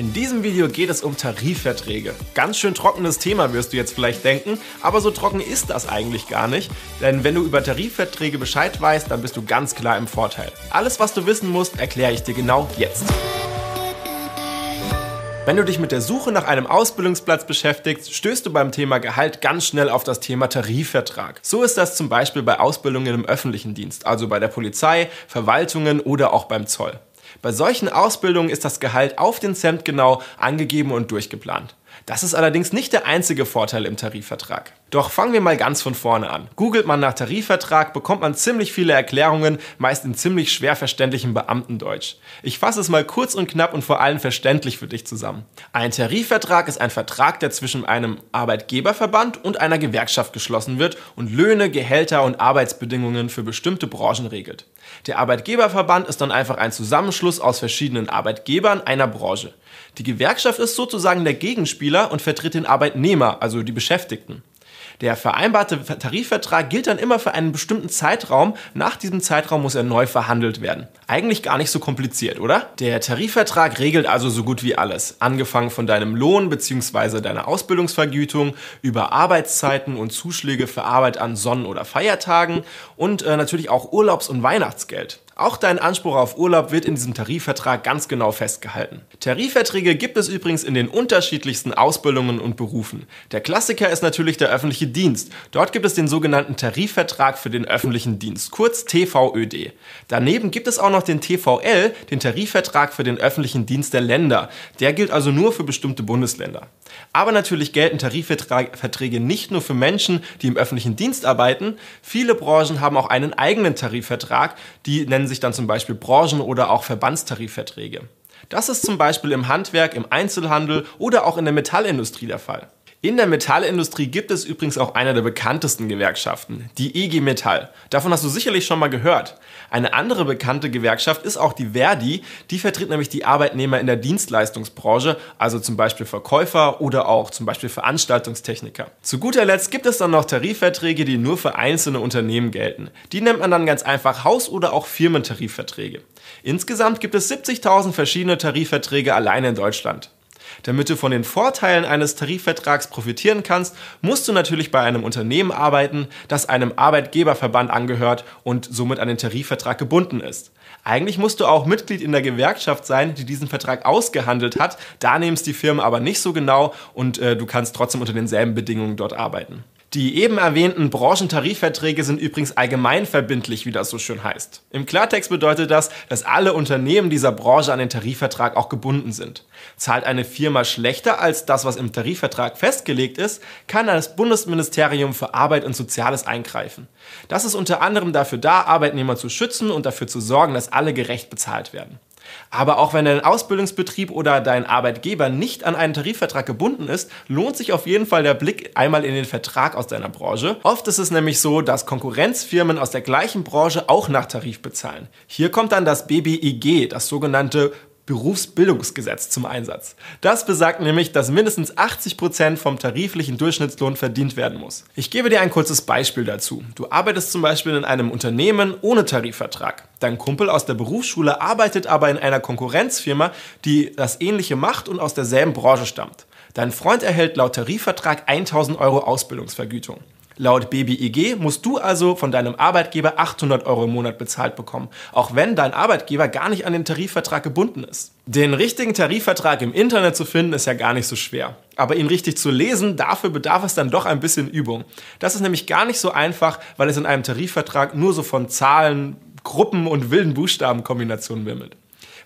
In diesem Video geht es um Tarifverträge. Ganz schön trockenes Thema wirst du jetzt vielleicht denken, aber so trocken ist das eigentlich gar nicht, denn wenn du über Tarifverträge Bescheid weißt, dann bist du ganz klar im Vorteil. Alles, was du wissen musst, erkläre ich dir genau jetzt. Wenn du dich mit der Suche nach einem Ausbildungsplatz beschäftigst, stößt du beim Thema Gehalt ganz schnell auf das Thema Tarifvertrag. So ist das zum Beispiel bei Ausbildungen im öffentlichen Dienst, also bei der Polizei, Verwaltungen oder auch beim Zoll. Bei solchen Ausbildungen ist das Gehalt auf den Cent genau angegeben und durchgeplant. Das ist allerdings nicht der einzige Vorteil im Tarifvertrag. Doch fangen wir mal ganz von vorne an. Googelt man nach Tarifvertrag, bekommt man ziemlich viele Erklärungen, meist in ziemlich schwer verständlichem Beamtendeutsch. Ich fasse es mal kurz und knapp und vor allem verständlich für dich zusammen. Ein Tarifvertrag ist ein Vertrag, der zwischen einem Arbeitgeberverband und einer Gewerkschaft geschlossen wird und Löhne, Gehälter und Arbeitsbedingungen für bestimmte Branchen regelt. Der Arbeitgeberverband ist dann einfach ein Zusammenschluss aus verschiedenen Arbeitgebern einer Branche. Die Gewerkschaft ist sozusagen der Gegenspieler und vertritt den Arbeitnehmer, also die Beschäftigten. Der vereinbarte Tarifvertrag gilt dann immer für einen bestimmten Zeitraum. Nach diesem Zeitraum muss er neu verhandelt werden. Eigentlich gar nicht so kompliziert, oder? Der Tarifvertrag regelt also so gut wie alles. Angefangen von deinem Lohn bzw. deiner Ausbildungsvergütung über Arbeitszeiten und Zuschläge für Arbeit an Sonnen- oder Feiertagen und äh, natürlich auch Urlaubs- und Weihnachtsgeld. Auch dein Anspruch auf Urlaub wird in diesem Tarifvertrag ganz genau festgehalten. Tarifverträge gibt es übrigens in den unterschiedlichsten Ausbildungen und Berufen. Der Klassiker ist natürlich der öffentliche Dienst. Dort gibt es den sogenannten Tarifvertrag für den öffentlichen Dienst, kurz TVÖD. Daneben gibt es auch noch den TVL, den Tarifvertrag für den öffentlichen Dienst der Länder. Der gilt also nur für bestimmte Bundesländer. Aber natürlich gelten Tarifverträge nicht nur für Menschen, die im öffentlichen Dienst arbeiten. Viele Branchen haben auch einen eigenen Tarifvertrag. Die nennen sich dann zum Beispiel Branchen- oder auch Verbandstarifverträge. Das ist zum Beispiel im Handwerk, im Einzelhandel oder auch in der Metallindustrie der Fall. In der Metallindustrie gibt es übrigens auch eine der bekanntesten Gewerkschaften, die IG Metall. Davon hast du sicherlich schon mal gehört. Eine andere bekannte Gewerkschaft ist auch die Verdi. Die vertritt nämlich die Arbeitnehmer in der Dienstleistungsbranche, also zum Beispiel Verkäufer oder auch zum Beispiel Veranstaltungstechniker. Zu guter Letzt gibt es dann noch Tarifverträge, die nur für einzelne Unternehmen gelten. Die nennt man dann ganz einfach Haus- oder auch Firmentarifverträge. Insgesamt gibt es 70.000 verschiedene Tarifverträge allein in Deutschland. Damit du von den Vorteilen eines Tarifvertrags profitieren kannst, musst du natürlich bei einem Unternehmen arbeiten, das einem Arbeitgeberverband angehört und somit an den Tarifvertrag gebunden ist. Eigentlich musst du auch Mitglied in der Gewerkschaft sein, die diesen Vertrag ausgehandelt hat. Da nehmen es die Firmen aber nicht so genau und äh, du kannst trotzdem unter denselben Bedingungen dort arbeiten. Die eben erwähnten Branchentarifverträge sind übrigens allgemeinverbindlich, wie das so schön heißt. Im Klartext bedeutet das, dass alle Unternehmen dieser Branche an den Tarifvertrag auch gebunden sind. Zahlt eine Firma schlechter als das, was im Tarifvertrag festgelegt ist, kann das Bundesministerium für Arbeit und Soziales eingreifen. Das ist unter anderem dafür da, Arbeitnehmer zu schützen und dafür zu sorgen, dass alle gerecht bezahlt werden. Aber auch wenn dein Ausbildungsbetrieb oder dein Arbeitgeber nicht an einen Tarifvertrag gebunden ist, lohnt sich auf jeden Fall der Blick einmal in den Vertrag aus deiner Branche. Oft ist es nämlich so, dass Konkurrenzfirmen aus der gleichen Branche auch nach Tarif bezahlen. Hier kommt dann das BBIG, das sogenannte Berufsbildungsgesetz zum Einsatz. Das besagt nämlich, dass mindestens 80 Prozent vom tariflichen Durchschnittslohn verdient werden muss. Ich gebe dir ein kurzes Beispiel dazu. Du arbeitest zum Beispiel in einem Unternehmen ohne Tarifvertrag. Dein Kumpel aus der Berufsschule arbeitet aber in einer Konkurrenzfirma, die das ähnliche macht und aus derselben Branche stammt. Dein Freund erhält laut Tarifvertrag 1000 Euro Ausbildungsvergütung. Laut BBIG musst du also von deinem Arbeitgeber 800 Euro im Monat bezahlt bekommen, auch wenn dein Arbeitgeber gar nicht an den Tarifvertrag gebunden ist. Den richtigen Tarifvertrag im Internet zu finden, ist ja gar nicht so schwer. Aber ihn richtig zu lesen, dafür bedarf es dann doch ein bisschen Übung. Das ist nämlich gar nicht so einfach, weil es in einem Tarifvertrag nur so von Zahlen, Gruppen und wilden Buchstabenkombinationen wimmelt.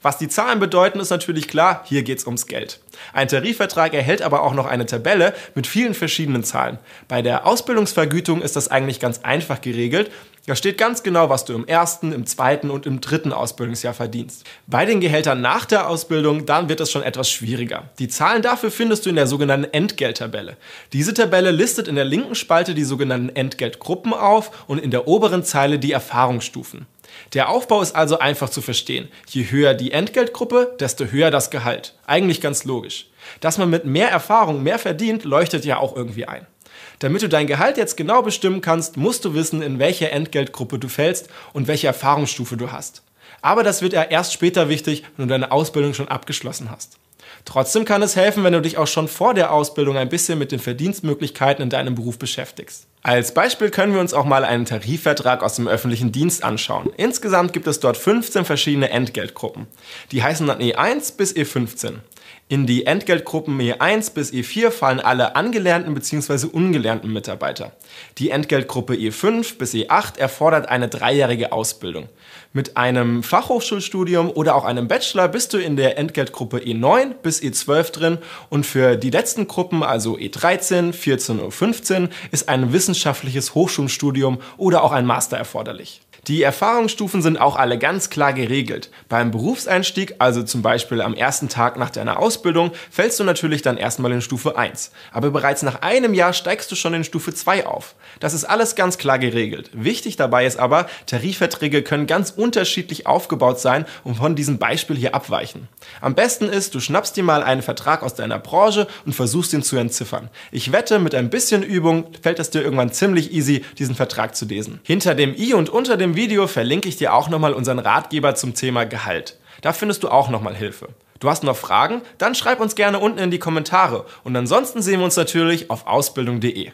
Was die Zahlen bedeuten, ist natürlich klar, hier geht es ums Geld. Ein Tarifvertrag erhält aber auch noch eine Tabelle mit vielen verschiedenen Zahlen. Bei der Ausbildungsvergütung ist das eigentlich ganz einfach geregelt. Da steht ganz genau, was du im ersten, im zweiten und im dritten Ausbildungsjahr verdienst. Bei den Gehältern nach der Ausbildung, dann wird es schon etwas schwieriger. Die Zahlen dafür findest du in der sogenannten Entgelttabelle. Diese Tabelle listet in der linken Spalte die sogenannten Entgeltgruppen auf und in der oberen Zeile die Erfahrungsstufen. Der Aufbau ist also einfach zu verstehen. Je höher die Entgeltgruppe, desto höher das Gehalt. Eigentlich ganz logisch. Dass man mit mehr Erfahrung mehr verdient, leuchtet ja auch irgendwie ein. Damit du dein Gehalt jetzt genau bestimmen kannst, musst du wissen, in welche Entgeltgruppe du fällst und welche Erfahrungsstufe du hast. Aber das wird ja erst später wichtig, wenn du deine Ausbildung schon abgeschlossen hast. Trotzdem kann es helfen, wenn du dich auch schon vor der Ausbildung ein bisschen mit den Verdienstmöglichkeiten in deinem Beruf beschäftigst. Als Beispiel können wir uns auch mal einen Tarifvertrag aus dem öffentlichen Dienst anschauen. Insgesamt gibt es dort 15 verschiedene Entgeltgruppen. Die heißen dann E1 bis E15. In die Entgeltgruppen E1 bis E4 fallen alle angelernten bzw. ungelernten Mitarbeiter. Die Entgeltgruppe E5 bis E8 erfordert eine dreijährige Ausbildung. Mit einem Fachhochschulstudium oder auch einem Bachelor bist du in der Entgeltgruppe E9 bis E12 drin und für die letzten Gruppen, also E13, 14 und 15, ist ein wissenschaftliches Hochschulstudium oder auch ein Master erforderlich. Die Erfahrungsstufen sind auch alle ganz klar geregelt. Beim Berufseinstieg, also zum Beispiel am ersten Tag nach deiner Ausbildung, fällst du natürlich dann erstmal in Stufe 1. Aber bereits nach einem Jahr steigst du schon in Stufe 2 auf. Das ist alles ganz klar geregelt. Wichtig dabei ist aber, Tarifverträge können ganz unterschiedlich aufgebaut sein und von diesem Beispiel hier abweichen. Am besten ist, du schnappst dir mal einen Vertrag aus deiner Branche und versuchst ihn zu entziffern. Ich wette, mit ein bisschen Übung fällt es dir irgendwann ziemlich easy, diesen Vertrag zu lesen. Hinter dem i und unter dem Video verlinke ich dir auch nochmal unseren Ratgeber zum Thema Gehalt. Da findest du auch nochmal Hilfe. Du hast noch Fragen? Dann schreib uns gerne unten in die Kommentare. Und ansonsten sehen wir uns natürlich auf ausbildung.de.